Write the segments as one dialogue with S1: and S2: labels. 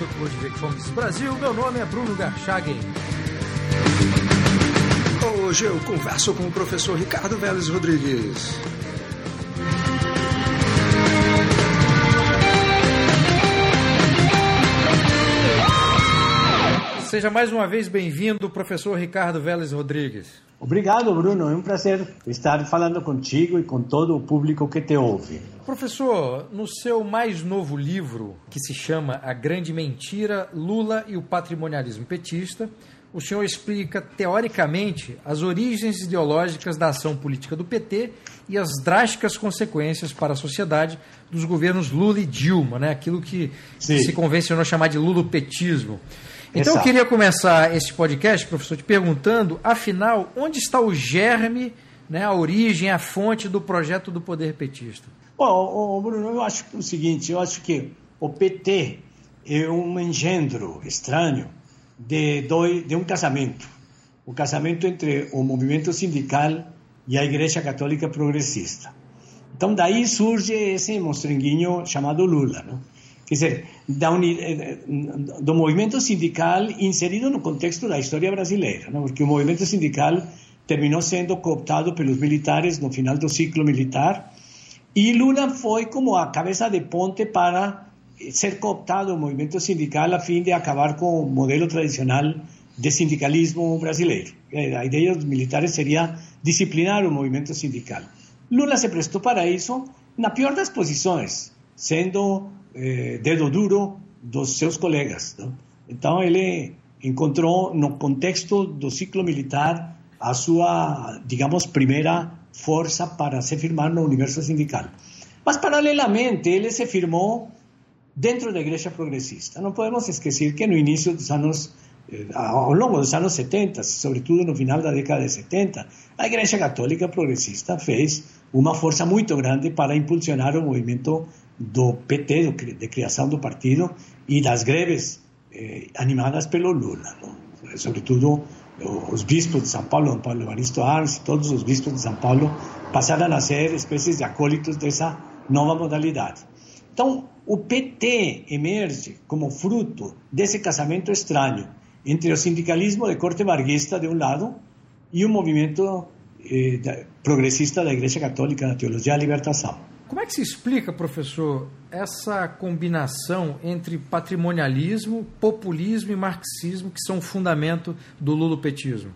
S1: podcast do Instituto Ludwig Fomes Brasil. Meu nome é Bruno Garchagen.
S2: Hoje eu converso com o professor Ricardo Vélez Rodrigues.
S1: Seja mais uma vez bem-vindo, professor Ricardo Vélez Rodrigues.
S3: Obrigado, Bruno. É um prazer estar falando contigo e com todo o público que te ouve.
S1: Professor, no seu mais novo livro, que se chama A Grande Mentira, Lula e o Patrimonialismo Petista, o senhor explica teoricamente as origens ideológicas da ação política do PT e as drásticas consequências para a sociedade dos governos Lula e Dilma, né? aquilo que, que se convencionou chamar de lulopetismo. Então Exato. eu queria começar esse podcast, professor, te perguntando, afinal, onde está o germe, né, a origem, a fonte do projeto do poder petista?
S3: Bom, Bruno, eu acho o seguinte, eu acho que o PT é um engendro estranho de, dois, de um casamento. O casamento entre o movimento sindical e a Igreja Católica Progressista. Então daí surge esse monstrenguinho chamado Lula, não? Quer dizer, da uni, eh, do movimento sindical inserido no contexto da história brasileira, não? porque o movimento sindical terminou sendo cooptado pelos militares no final do ciclo militar e Lula foi como a cabeça de ponte para ser cooptado o movimento sindical a fim de acabar com o modelo tradicional de sindicalismo brasileiro. Eh, a ideia dos militares seria disciplinar o movimento sindical. Lula se prestou para isso na pior das posições, sendo eh, dedo duro dos seus colegas. Não? Então ele encontrou no contexto do ciclo militar a sua, digamos, primeira força para se firmar no universo sindical. Mas paralelamente ele se firmou dentro da igreja progressista. Não podemos esquecer que no início dos anos eh, ao longo dos anos 70, sobretudo no final da década de 70, a Igreja Católica Progressista fez uma força muito grande para impulsionar o movimento do PT, de criação do partido, e das greves eh, animadas pelo Lula. Sobretudo os bispos de São Paulo, Paulo Evaristo Arns, todos os bispos de São Paulo passaram a ser espécies de acólitos dessa nova modalidade. Então, o PT emerge como fruto desse casamento estranho entre o sindicalismo de corte varguista de um lado e o movimento eh, progressista da Igreja Católica na Teologia da Libertação.
S1: Como é que se explica, professor, essa combinação entre patrimonialismo, populismo e marxismo, que são o fundamento do lulopetismo?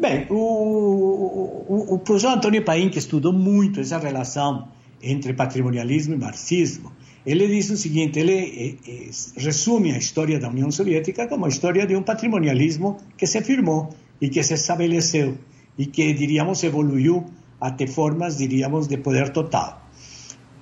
S3: Bem, o, o, o professor Antônio Paim, que estudou muito essa relação entre patrimonialismo e marxismo, ele diz o seguinte: ele eh, eh, resume a história da União Soviética como a história de um patrimonialismo que se firmou e que se estabeleceu e que, diríamos, evoluiu até formas, diríamos, de poder total.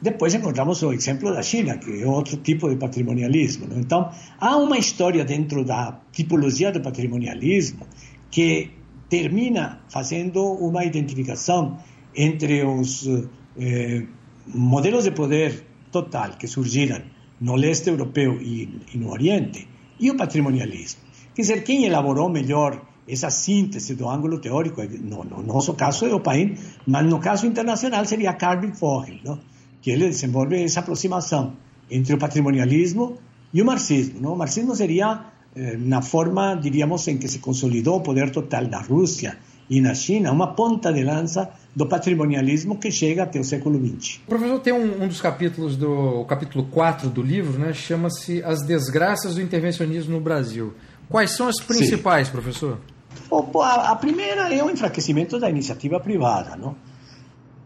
S3: Depois encontramos o exemplo da China, que é outro tipo de patrimonialismo. Não? Então, há uma história dentro da tipologia do patrimonialismo que termina fazendo uma identificação entre os eh, modelos de poder total que surgiram no leste europeu e, e no oriente e o patrimonialismo. Quer dizer, quem elaborou melhor essa síntese do ângulo teórico, no, no nosso caso é o Paim, mas no caso internacional seria Carvin Fogel, não? Que ele desenvolve essa aproximação entre o patrimonialismo e o marxismo. Não? O marxismo seria eh, na forma, diríamos, em que se consolidou o poder total da Rússia e na China, uma ponta de lança do patrimonialismo que chega até o século XX.
S1: O professor tem um, um dos capítulos do o capítulo 4 do livro, né, chama-se As Desgraças do Intervencionismo no Brasil. Quais são as principais, Sim. professor?
S3: a, a primeira é o enfraquecimento da iniciativa privada, não?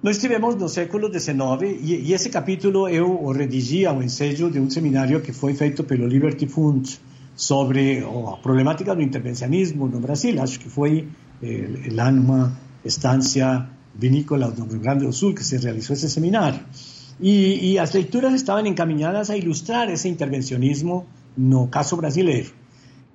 S3: Nós estivemos no século XIX e, e capítulo eu redigi ao ensejo de um seminário que foi feito pelo Liberty Fund sobre a problemática do intervencionismo no Brasil. Acho que foi eh, lá numa estância vinícola do Rio Grande do Sul que se realizou esse seminário. E, e as leituras estavam encaminhadas a ilustrar esse intervencionismo no caso brasileiro.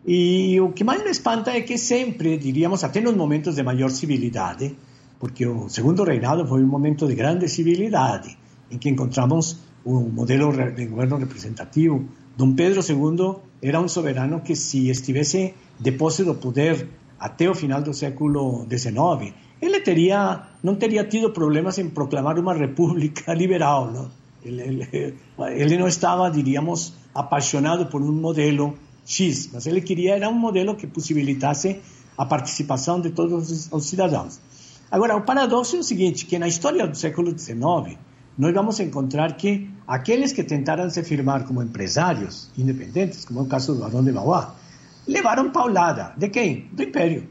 S3: E o que mais me espanta é que sempre, diríamos, até nos momentos de maior civilidade, porque o segundo reinado foi um momento de grande civilidade, em que encontramos um modelo de governo representativo. Dom Pedro II era um soberano que, se estivesse de posse do poder até o final do século XIX, ele teria, não teria tido problemas em proclamar uma república liberal. Não? Ele, ele, ele não estava, diríamos, apaixonado por um modelo X, mas ele queria era um modelo que possibilitasse a participação de todos os cidadãos. Agora, o paradoxo é o seguinte, que na história do século XIX, nós vamos encontrar que aqueles que tentaram se firmar como empresários independentes, como é o caso do Barão de Mauá, levaram paulada. De quem? Do Império.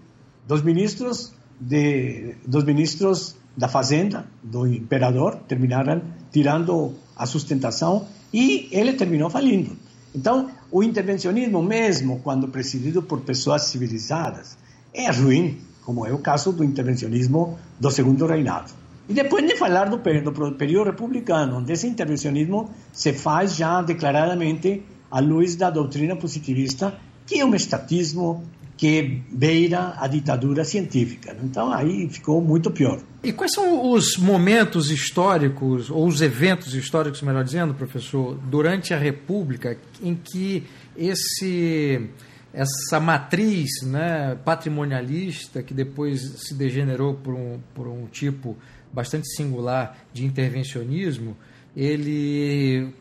S3: Dos ministros, de, dos ministros da Fazenda, do Imperador, terminaram tirando a sustentação e ele terminou falindo. Então, o intervencionismo, mesmo quando presidido por pessoas civilizadas, é ruim, como é o caso do intervencionismo do segundo reinado. E depois de falar do do período republicano, onde esse intervencionismo se faz já declaradamente à luz da doutrina positivista, que é um estatismo que beira a ditadura científica. Então aí ficou muito pior.
S1: E quais são os momentos históricos, ou os eventos históricos, melhor dizendo, professor, durante a República, em que esse essa matriz né, patrimonialista, que depois se degenerou por um, por um tipo bastante singular de intervencionismo, ele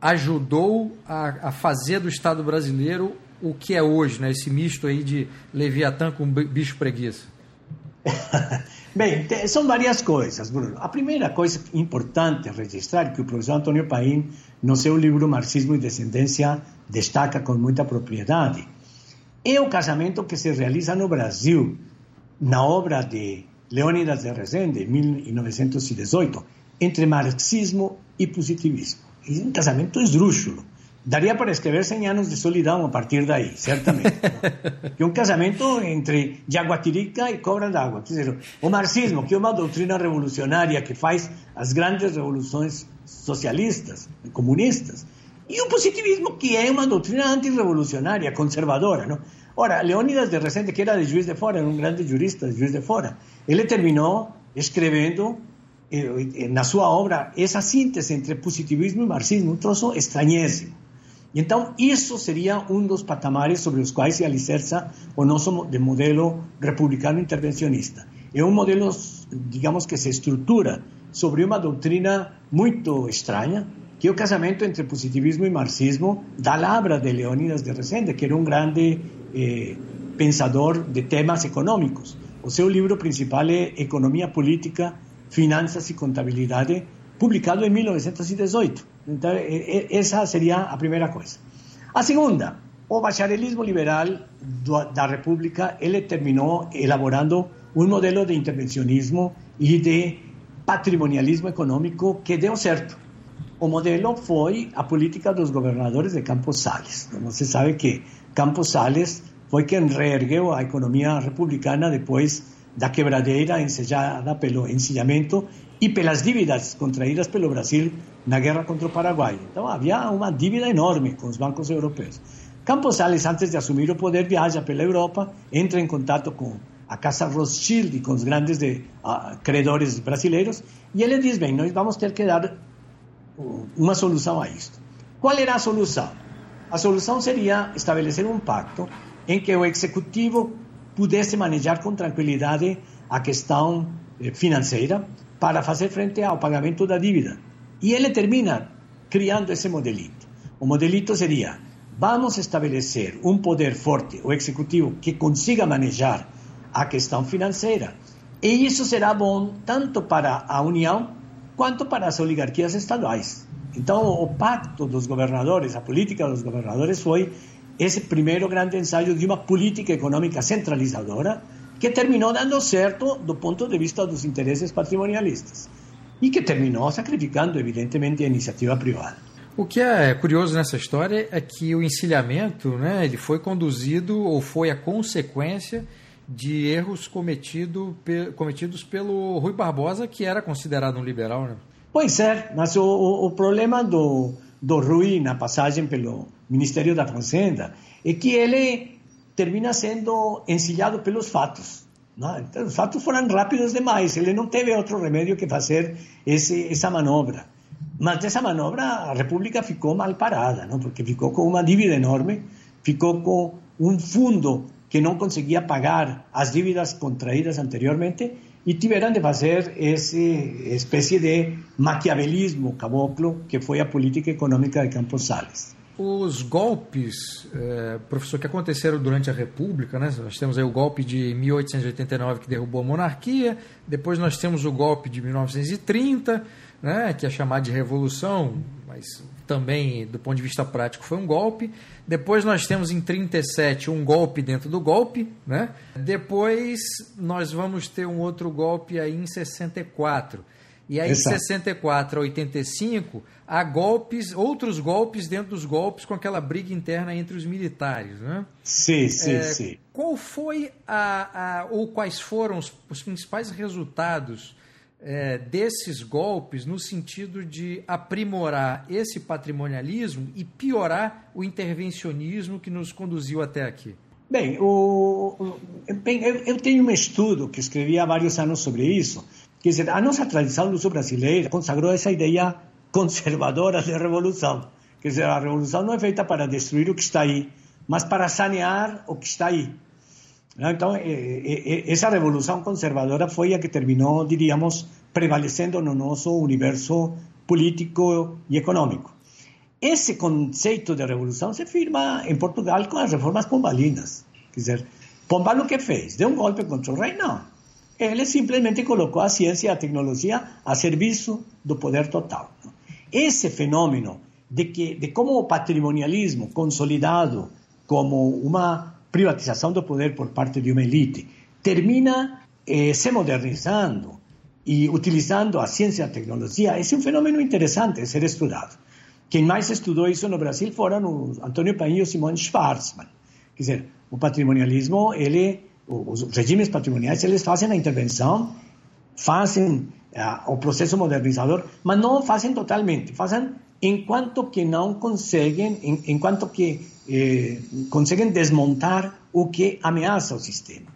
S1: ajudou a, a fazer do Estado brasileiro o que é hoje, né? esse misto aí de Leviatã com bicho preguiça?
S3: Bem, são várias coisas, Bruno. A primeira coisa importante a registrar, que o professor Antônio Paim, no seu livro Marxismo e Descendência, destaca com muita propriedade, é o casamento que se realiza no Brasil, na obra de Leônidas de Rezende, 1918, entre marxismo e positivismo. É um casamento esdrúxulo. Daria para escrever 100 anos de solidão a partir daí, certamente. que é um casamento entre Jaguatirica e Cobra d'Água. Quer o marxismo, que é uma doutrina revolucionária que faz as grandes revoluções socialistas, comunistas, e o positivismo, que é uma doutrina antirrevolucionária, conservadora. Não? Ora, Leônidas de Resende, que era de Juiz de Fora, era um grande jurista de Juiz de Fora, ele terminou escrevendo eh, na sua obra essa síntese entre positivismo e marxismo, um troço estranhíssimo. E então, isso seria um dos patamares sobre os quais se alicerça o nosso de modelo republicano intervencionista. É um modelo, digamos, que se estrutura sobre uma doutrina muito estranha, que o casamento entre positivismo e marxismo da labra de Leonidas de Resende, que era um grande eh, pensador de temas econômicos. O seu livro principal é Economia Política, Finanças e Contabilidade, publicado em 1918. Então, essa seria a primeira coisa. A segunda, o bacharelismo liberal da República, ele terminou elaborando um modelo de intervencionismo e de patrimonialismo econômico que deu certo. O modelo foi a política dos governadores de Campos Sales. Você sabe que Campos Sales foi quem reergueu a economia republicana depois da quebradeira ensejada pelo encilhamento e pelas dívidas contraídas pelo Brasil na guerra contra o Paraguai. Então havia uma dívida enorme com os bancos europeus. Campos Salles, antes de assumir o poder, viaja pela Europa, entra em contato com a Casa Rothschild e com os grandes de, uh, credores brasileiros e ele diz: bem, nós vamos ter que dar uma solução a isto. Qual era a solução? A solução seria estabelecer um pacto em que o executivo pudesse manejar com tranquilidade a questão eh, financeira para fazer frente ao pagamento da dívida. E ele termina criando esse modelito. O modelito seria: vamos estabelecer um poder forte, o executivo, que consiga manejar a questão financeira. E isso será bom tanto para a União quanto para as oligarquias estaduais. Então, o pacto dos governadores, a política dos governadores foi esse primeiro grande ensaio de uma política econômica centralizadora que terminou dando certo do ponto de vista dos interesses patrimonialistas e que terminou sacrificando, evidentemente, a iniciativa privada.
S1: O que é curioso nessa história é que o encilhamento né, ele foi conduzido ou foi a consequência de erros cometido, cometidos pelo Rui Barbosa, que era considerado um liberal. Né?
S3: Pois é, mas o, o, o problema do, do Rui na passagem pelo Ministério da Fazenda é que ele termina sendo encilhado pelos fatos. Não? Então, os fatos foram rápidos demais, ele não teve outro remédio que fazer esse, essa manobra. Mas dessa manobra a República ficou mal parada, não? porque ficou com uma dívida enorme, ficou com um fundo que não conseguia pagar as dívidas contraídas anteriormente e tiveram de fazer essa espécie de maquiavelismo caboclo que foi a política econômica de Campos Salles.
S1: Os golpes, é, professor, que aconteceram durante a República, né? nós temos aí o golpe de 1889 que derrubou a monarquia, depois nós temos o golpe de 1930, né? que é chamado de Revolução, mas também do ponto de vista prático foi um golpe. Depois nós temos em 37 um golpe dentro do golpe, né? Depois nós vamos ter um outro golpe aí em 64. E aí, Exato. de 64 a 85, há golpes, outros golpes dentro dos golpes com aquela briga interna entre os militares. Né?
S3: Sim, sim, é, sim.
S1: Qual foi a, a, ou quais foram os, os principais resultados é, desses golpes no sentido de aprimorar esse patrimonialismo e piorar o intervencionismo que nos conduziu até aqui?
S3: Bem, o, bem eu, eu tenho um estudo que escrevi há vários anos sobre isso Quer dizer, a nossa tradição luso-brasileira consagrou essa ideia conservadora de revolução. Quer dizer, a revolução não é feita para destruir o que está aí, mas para sanear o que está aí. Então, essa revolução conservadora foi a que terminou, diríamos, prevalecendo no nosso universo político e econômico. Esse conceito de revolução se firma em Portugal com as reformas pombalinas. Quer dizer, Pombal o que fez? Deu um golpe contra o rei? Não ele simplesmente colocou a ciência e a tecnologia a serviço do poder total. Esse fenômeno de, que, de como o patrimonialismo consolidado como uma privatização do poder por parte de uma elite termina eh, se modernizando e utilizando a ciência e a tecnologia, esse é um fenômeno interessante de ser estudado. Quem mais estudou isso no Brasil foram o Antônio Painho e Simone Schwarzman. Quer dizer, o patrimonialismo, ele os regimes patrimoniais, eles fazem a intervenção, fazem uh, o processo modernizador, mas não fazem totalmente, fazem enquanto que conseguem, que eh, desmontar o que ameaça o sistema.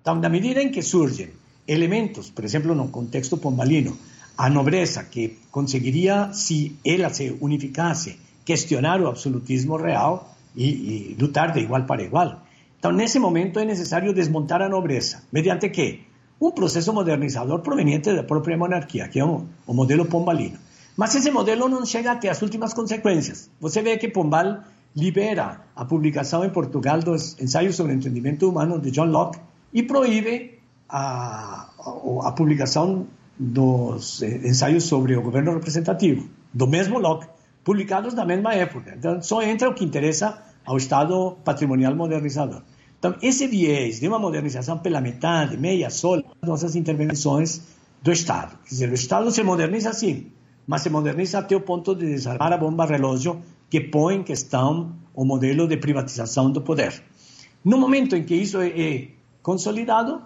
S3: Então, na medida em que surgem elementos, por exemplo, no contexto pombalino, a nobreza que conseguiria, se ela se unificasse, questionar o absolutismo real e, e lutar de igual para igual. Então, nesse momento é necessário desmontar a nobreza. Mediante quê? Um processo modernizador proveniente da própria monarquia, que é o, o modelo pombalino. Mas esse modelo não chega até as últimas consequências. Você vê que Pombal libera a publicação em Portugal dos ensaios sobre o entendimento humano de John Locke e proíbe a, a, a publicação dos ensaios sobre o governo representativo, do mesmo Locke, publicados na mesma época. Então, só entra o que interessa ao Estado patrimonial modernizador. Então, esse viés de uma modernização pela metade, meia, só, nossas intervenções do Estado. Quer dizer, o Estado se moderniza sim, mas se moderniza até o ponto de desarmar a bomba relógio que põe em questão o modelo de privatização do poder. No momento em que isso é consolidado,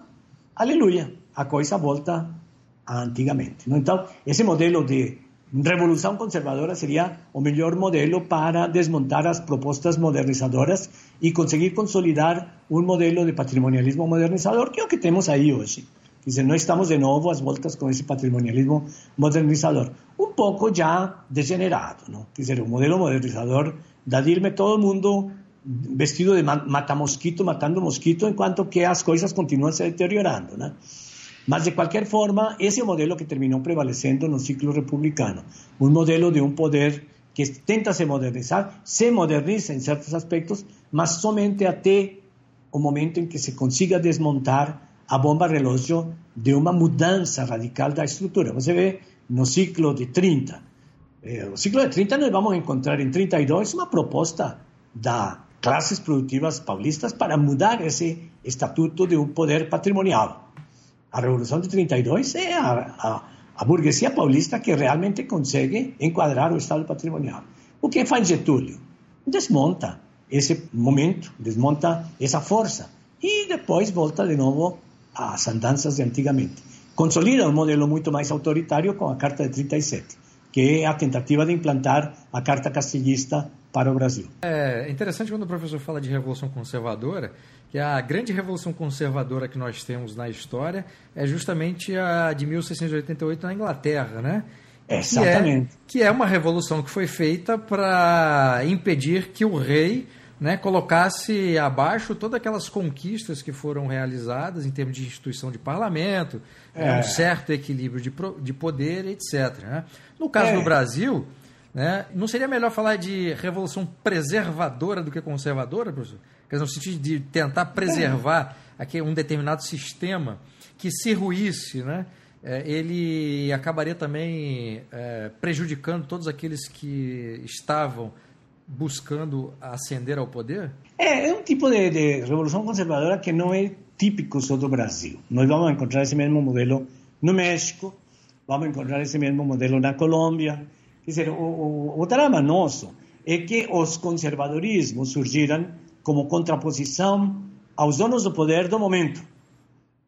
S3: aleluia, a coisa volta a antigamente. Então, esse modelo de revolução conservadora seria o melhor modelo para desmontar as propostas modernizadoras e conseguir consolidar um modelo de patrimonialismo modernizador, que é o que temos aí hoje. Quer dizer, não estamos de novo às voltas com esse patrimonialismo modernizador. Um pouco já degenerado, não? Quer dizer, o modelo modernizador da Dilma, todo mundo vestido de mata-mosquito, matando mosquito, enquanto que as coisas continuam se deteriorando, né? Mas, de qualquer forma, esse é o modelo que terminou prevalecendo no ciclo republicano. Um modelo de um poder que tenta se modernizar, se moderniza em certos aspectos, mas somente até o momento em que se consiga desmontar a bomba relógio de uma mudança radical da estrutura. Você vê no ciclo de 30. Eh, o ciclo de 30 nós vamos encontrar em 32 uma proposta da classes produtivas paulistas para mudar esse estatuto de um poder patrimonial. A Revolução de 32 é a, a, a burguesia paulista que realmente consegue enquadrar o Estado patrimonial. O que faz Getúlio? Desmonta esse momento, desmonta essa força e depois volta de novo às andanças de antigamente. Consolida um modelo muito mais autoritário com a Carta de 37, que é a tentativa de implantar a Carta Castilhista para o Brasil.
S1: É interessante quando o professor fala de revolução conservadora, que a grande revolução conservadora que nós temos na história é justamente a de 1688 na Inglaterra, né?
S3: Exatamente.
S1: Que é, que é uma revolução que foi feita para impedir que o rei né, colocasse abaixo todas aquelas conquistas que foram realizadas em termos de instituição de parlamento, é. um certo equilíbrio de, de poder, etc. Né? No caso é. do Brasil, né, não seria melhor falar de revolução preservadora do que conservadora, professor? Quer dizer, no sentido de tentar preservar é. aqui um determinado sistema que, se ruísse, né, é, ele acabaria também é, prejudicando todos aqueles que estavam buscando ascender ao poder?
S3: É, é um tipo de, de, revolução conservadora que não é típico só do Brasil. Nós vamos encontrar esse mesmo modelo no México, vamos encontrar esse mesmo modelo na Colômbia. Quer dizer, o, o, o drama nosso é que os conservadorismos surgiram como contraposição aos donos do poder do momento.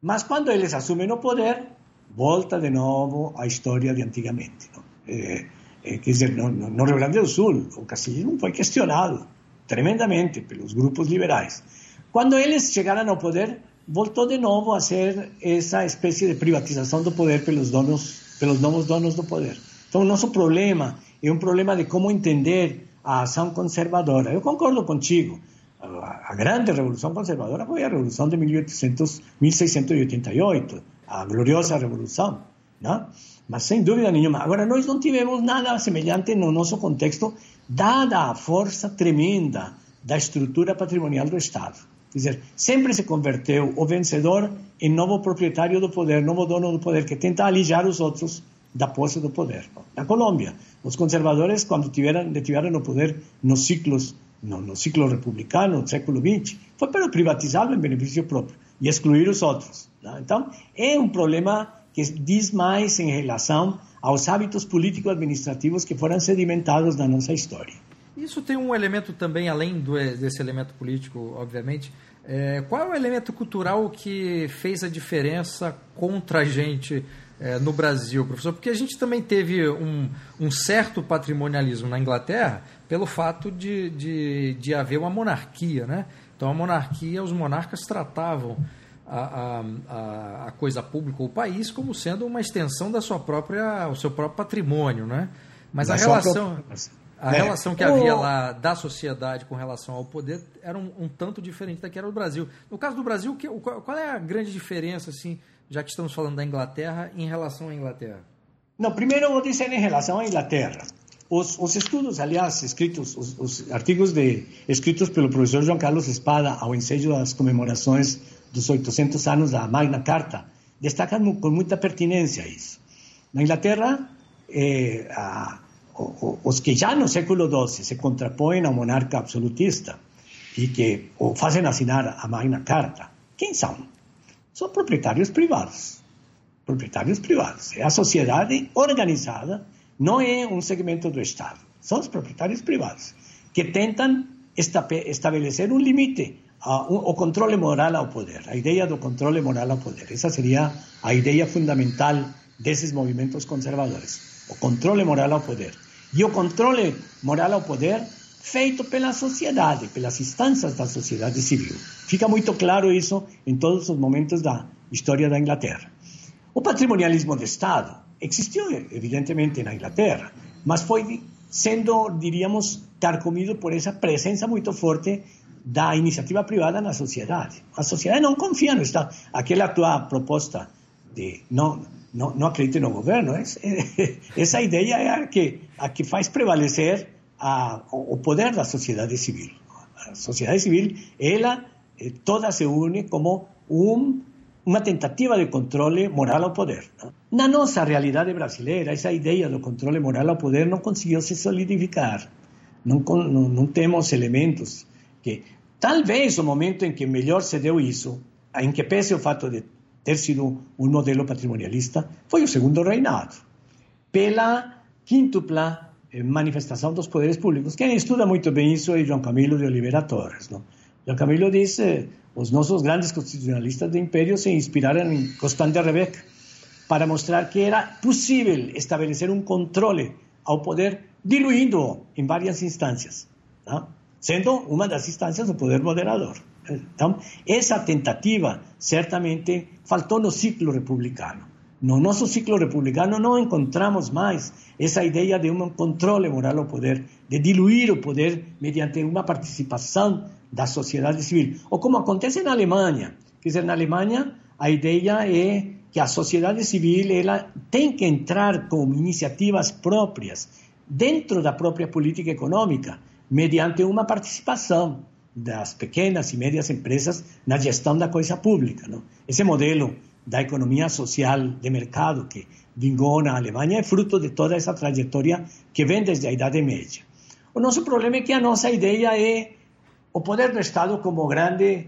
S3: Mas quando eles assumem o poder, volta de novo a história de antigamente. Não? É, é, quer dizer, no, no, Rio Grande do Sul, o castilhismo foi questionado tremendamente pelos grupos liberais. Quando eles chegaram ao poder, voltou de novo a ser essa espécie de privatização do poder pelos donos, pelos novos donos do poder. Então, o nosso problema é um problema de como entender a ação conservadora. Eu concordo contigo. A, a grande revolução conservadora foi a revolução de 1800, 1688 a gloriosa revolução, não? Mas sem dúvida nenhuma. Agora, nós não tivemos nada semelhante no nosso contexto, dada a força tremenda da estrutura patrimonial do Estado. Quer dizer, sempre se converteu o vencedor em novo proprietário do poder, novo dono do poder, que tenta alijar os outros da posse do poder. Na Colômbia, os conservadores, quando tiveram, detiveram o poder nos ciclos, no, no ciclo republicano, no século XX, foi para privatizá-lo em benefício próprio e excluir os outros. Não? Então, é um problema que diz mais em relação aos hábitos político-administrativos que foram sedimentados na nossa história.
S1: Isso tem um elemento também, além do, desse elemento político, obviamente. É, qual é o elemento cultural que fez a diferença contra a gente é, no Brasil, professor? Porque a gente também teve um, um certo patrimonialismo na Inglaterra pelo fato de, de, de haver uma monarquia, né? Então, a monarquia, os monarcas tratavam a, a, a, coisa pública, o país, como sendo uma extensão da sua própria, o seu próprio patrimônio, né? Mas da a relação, a é. relação que havia lá da sociedade com relação ao poder era um, um, tanto diferente da que era o Brasil. No caso do Brasil, que, qual é a grande diferença, assim, já que estamos falando da Inglaterra, em relação à Inglaterra?
S3: Não, primeiro vou dizer em relação à Inglaterra. Os, os estudos, aliás, escritos, os, os, artigos de, escritos pelo professor João Carlos Espada ao ensejo das comemorações dos 800 anos da Magna Carta, destacam com muita pertinência isso. Na Inglaterra, eh, a, os que já no século XII se contrapõem ao monarca absolutista e que o fazem assinar a Magna Carta, quem são? São proprietários privados. Proprietários privados. É a sociedade organizada não é um segmento do Estado, são os proprietários privados, que tentam estabelecer um limite ao controle moral ao poder, a ideia do controle moral ao poder. Essa seria a ideia fundamental desses movimentos conservadores, o controle moral ao poder. E o controle moral ao poder feito pela sociedade, pelas instâncias da sociedade civil. Fica muito claro isso em todos os momentos da história da Inglaterra. O patrimonialismo de Estado existiu, evidentemente, na Inglaterra, mas foi sendo, diríamos, carcomido por essa presença muito forte da iniciativa privada na sociedade. A sociedade não confia no Estado. Aquela tua proposta de não, não, não acredite no governo, essa ideia é a que, a que faz prevalecer a, o poder da sociedade civil. A sociedade civil, ela eh, toda se une como um uma tentativa de controle moral ao poder. Na nossa realidade brasileira, essa ideia do controle moral ao poder não conseguiu se solidificar. Não, temos elementos que. Talvez o momento em que melhor se deu isso, em que pese o fato de ter sido um modelo patrimonialista, foi o segundo reinado. Pela quíntupla eh, manifestação dos poderes públicos. Quem estuda muito bem isso é João Camilo de Oliveira Torres. Camilo diz os nossos grandes constitucionalistas do Império se inspiraram em Constante Rebeck para mostrar que era possível estabelecer um controle ao poder diluindo em várias instâncias, não? sendo uma das instâncias o poder moderador. Então, essa tentativa certamente faltou no ciclo republicano. No nosso ciclo republicano não encontramos mais essa ideia de um controle moral ao poder, de diluir o poder mediante uma participação da sociedade civil. Ou como acontece na Alemanha. Quer dizer, na Alemanha a ideia é que a sociedade civil ela tem que entrar com iniciativas próprias dentro da própria política econômica, mediante uma participação das pequenas e médias empresas na gestão da coisa pública. Não? Esse modelo da economia social de mercado que vingou na Alemanha é fruto de toda essa trajetória que vem desde a Idade Média. O nosso problema é que a nossa ideia é o poder do Estado como grande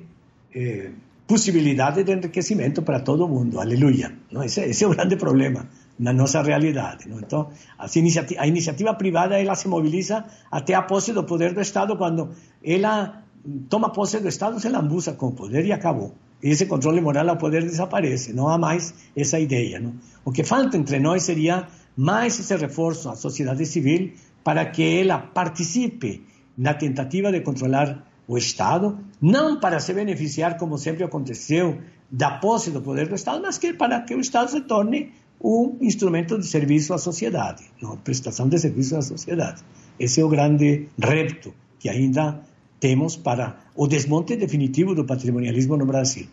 S3: eh, de enriquecimento para todo mundo. Aleluia. Não? Esse, esse é o grande problema na nossa realidade. Não? Então, a iniciativa privada ela se mobiliza até a posse do poder do Estado quando ela toma posse do Estado, se lambuza com o poder e acabou. E esse controle moral ao poder desaparece, não há mais essa ideia. Não? O que falta entre nós seria mais esse reforço à sociedade civil para que ela participe na tentativa de controlar o Estado, não para se beneficiar, como sempre aconteceu, da posse do poder do Estado, mas que para que o Estado se torne um instrumento de serviço à sociedade, não? prestação de serviço à sociedade. Esse é o grande repto que ainda temos para o desmonte definitivo do patrimonialismo no Brasil.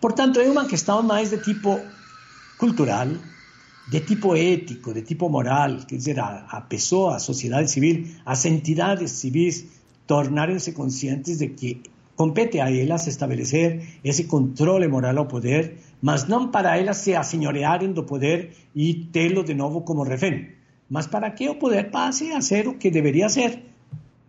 S3: Portanto, é uma questão mais de tipo cultural, de tipo ético, de tipo moral, quer dizer, a, a pessoa, a sociedade civil, as entidades civis tornarem-se conscientes de que compete a elas estabelecer esse controle moral ao poder, mas não para elas se assenhorearem do poder e tê-lo de novo como refém, mas para que o poder passe a ser o que deveria ser,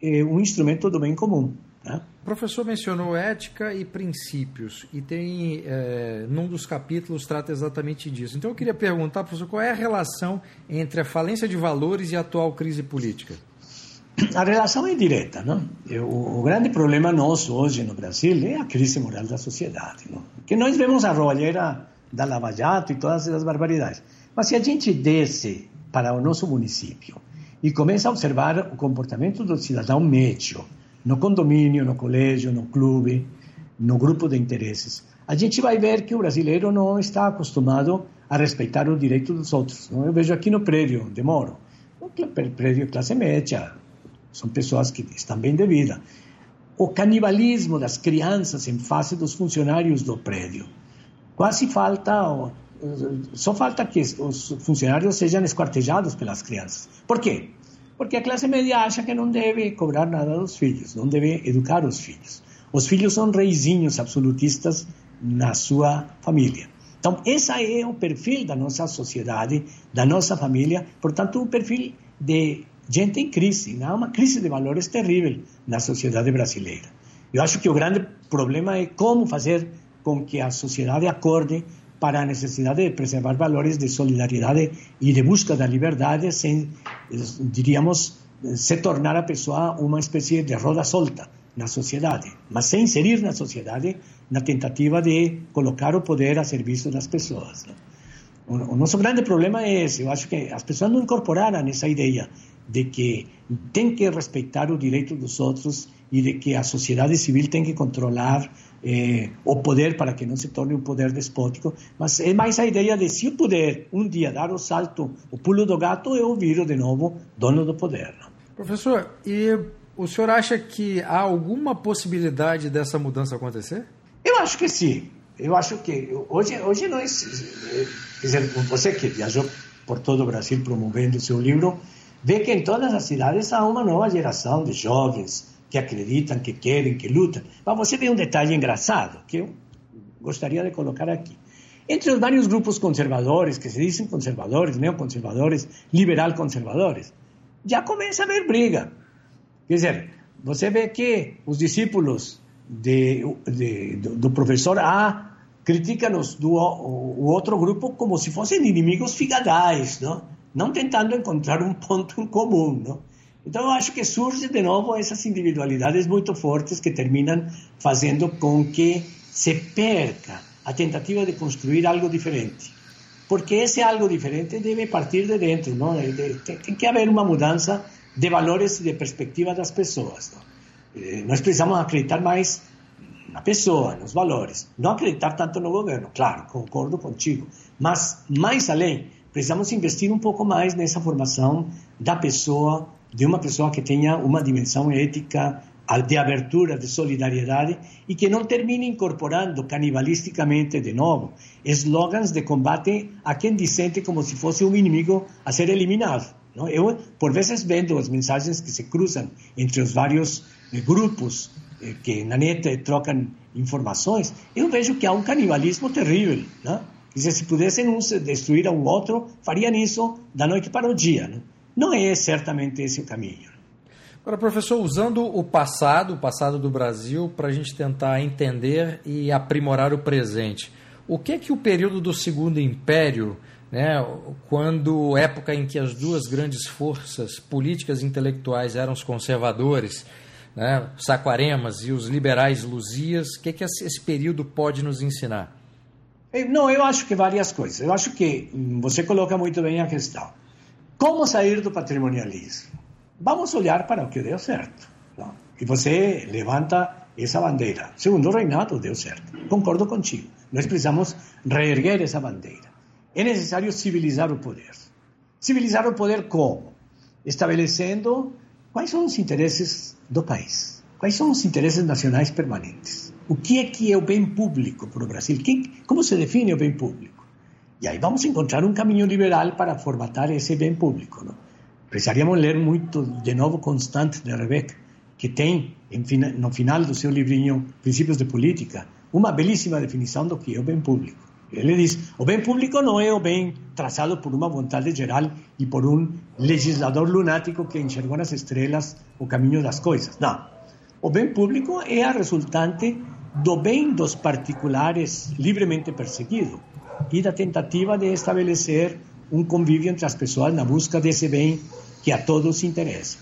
S3: é um instrumento do bem comum.
S1: O professor mencionou ética e princípios, e tem, é, num dos capítulos, trata exatamente disso. Então eu queria perguntar, professor, qual é a relação entre a falência de valores e a atual crise política?
S3: A relação é direta, não? O, o grande problema nosso hoje no Brasil é a crise moral da sociedade, não? Que nós vemos a roubalheira da Lava Jato e todas essas barbaridades. Mas se a gente desce para o nosso município e começa a observar o comportamento do cidadão médio no condomínio, no colégio, no clube, no grupo de interesses. A gente vai ver que o brasileiro não está acostumado a respeitar o direito dos outros. Eu vejo aqui no prédio onde moro, um prédio classe média, são pessoas que estão bem de vida. O canibalismo das crianças em face dos funcionários do prédio. Quase falta só falta que os funcionários sejam esquartejados pelas crianças. Por quê? Porque a classe média acha que não deve cobrar nada dos filhos, não deve educar os filhos. Os filhos são reizinhos absolutistas na sua família. Então, esse é o perfil da nossa sociedade, da nossa família, portanto, um perfil de gente em crise. Há uma crise de valores terrível na sociedade brasileira. Eu acho que o grande problema é como fazer com que a sociedade acorde para a necessidade de preservar valores de solidariedade e de busca da liberdade sem, diríamos, se tornar a pessoa uma espécie de roda solta na sociedade, mas sem inserir na sociedade na tentativa de colocar o poder a serviço das pessoas. O, nosso grande problema é esse. Eu acho que as pessoas não incorporaram essa ideia de que tem que respeitar o direito dos outros e de que a sociedade civil tem que controlar eh, o poder para que não se torne um poder despótico, mas é mais a ideia de se eu puder um dia dar o salto, o pulo do gato, eu viro de novo dono do poder.
S1: Professor, e o senhor acha que há alguma possibilidade dessa mudança acontecer?
S3: Eu acho que sim. Eu acho que hoje, hoje nós, eh, quer dizer, você que viajou por todo o Brasil promovendo o seu livro, vê que em todas as cidades há uma nova geração de jovens que acreditam, que querem, que lutam. Mas você vê um detalhe engraçado que eu gostaria de colocar aqui. Entre os vários grupos conservadores, que se dizem conservadores, neoconservadores, liberal-conservadores, já começa a haver briga. Quer dizer, você vê que os discípulos de, de, do, do, professor A criticam os do o, outro grupo como se fossem inimigos figadais, não? Não tentando encontrar um ponto em comum. Não? Então, eu acho que surge de novo essas individualidades muito fortes que terminam fazendo com que se perca a tentativa de construir algo diferente. Porque esse algo diferente deve partir de dentro, não? tem que haver uma mudança de valores e de perspectiva das pessoas. Não? Eh, nós precisamos acreditar mais na pessoa, nos valores. Não acreditar tanto no governo, claro, concordo contigo. Mas, mais além, precisamos investir um pouco mais nessa formação da pessoa, de uma pessoa que tenha uma dimensão ética, de abertura, de solidariedade e que não termine incorporando canibalisticamente de novo slogans de combate a quem dissente como se fosse um inimigo a ser eliminado. Não? Eu, por vezes, vendo as mensagens que se cruzam entre os vários eh, grupos eh, que na net trocam informações, eu vejo que há um canibalismo terrível. Não? Dizer, se pudessem uns destruir a um outro, fariam isso da noite para o dia. Não, não é certamente esse o caminho.
S1: Agora, professor, usando o passado, o passado do Brasil, para a gente tentar entender e aprimorar o presente, o que é que o período do Segundo Império, né, quando época em que as duas grandes forças políticas e intelectuais eram os conservadores, né, Saquaremas e os liberais Luzias, o que, é que esse período pode nos ensinar?
S3: Não, eu acho que várias coisas. Eu acho que hum, você coloca muito bem a questão. Como sair do patrimonialismo? Vamos olhar para o que deu certo. Não? E você levanta essa bandeira. Segundo reinado deu certo. Concordo contigo. Nós precisamos reerguer essa bandeira. É necessário civilizar o poder. Civilizar o poder como? Estabelecendo quais são os interesses do país. Quais são os interesses nacionais permanentes. O que é que é o bem público para o Brasil? Quem, como se define o bem público? E aí vamos encontrar um caminho liberal para formatar esse bem público. Não? Precisaríamos ler muito, de novo, Constante de Rebeck, que tem, no final do seu livrinho Princípios de Política, uma belíssima definição do que é o bem público. Ele diz: o bem público não é o bem traçado por uma vontade geral e por um legislador lunático que enxergou nas estrelas o caminho das coisas. Não. O bem público é a resultante do bem dos particulares livremente perseguido e da tentativa de estabelecer um convívio entre as pessoas na busca desse bem que a todos interessa.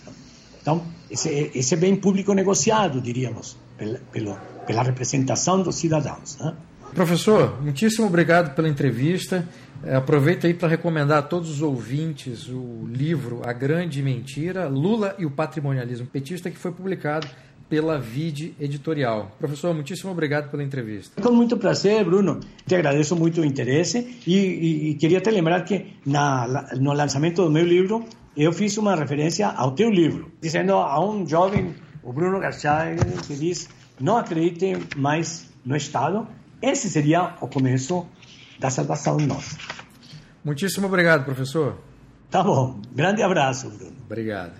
S3: Então, esse, esse bem público negociado, diríamos, pela, pela, pela representação dos cidadãos. Né?
S1: Professor, muitíssimo obrigado pela entrevista. É, aproveito aí para recomendar a todos os ouvintes o livro A Grande Mentira, Lula e o Patrimonialismo Petista, que foi publicado pela VID Editorial. Professor, muitíssimo obrigado pela entrevista.
S3: Com muito prazer, Bruno. Te agradeço muito o interesse e, e, e queria te lembrar que na, no lançamento do meu livro eu fiz uma referência ao teu livro, dizendo a um jovem, o Bruno Garcia, que diz: não acreditem mais no Estado. Esse seria o começo da salvação nossa.
S1: Muitíssimo obrigado, professor.
S3: Tá bom. Grande abraço, Bruno.
S1: Obrigado.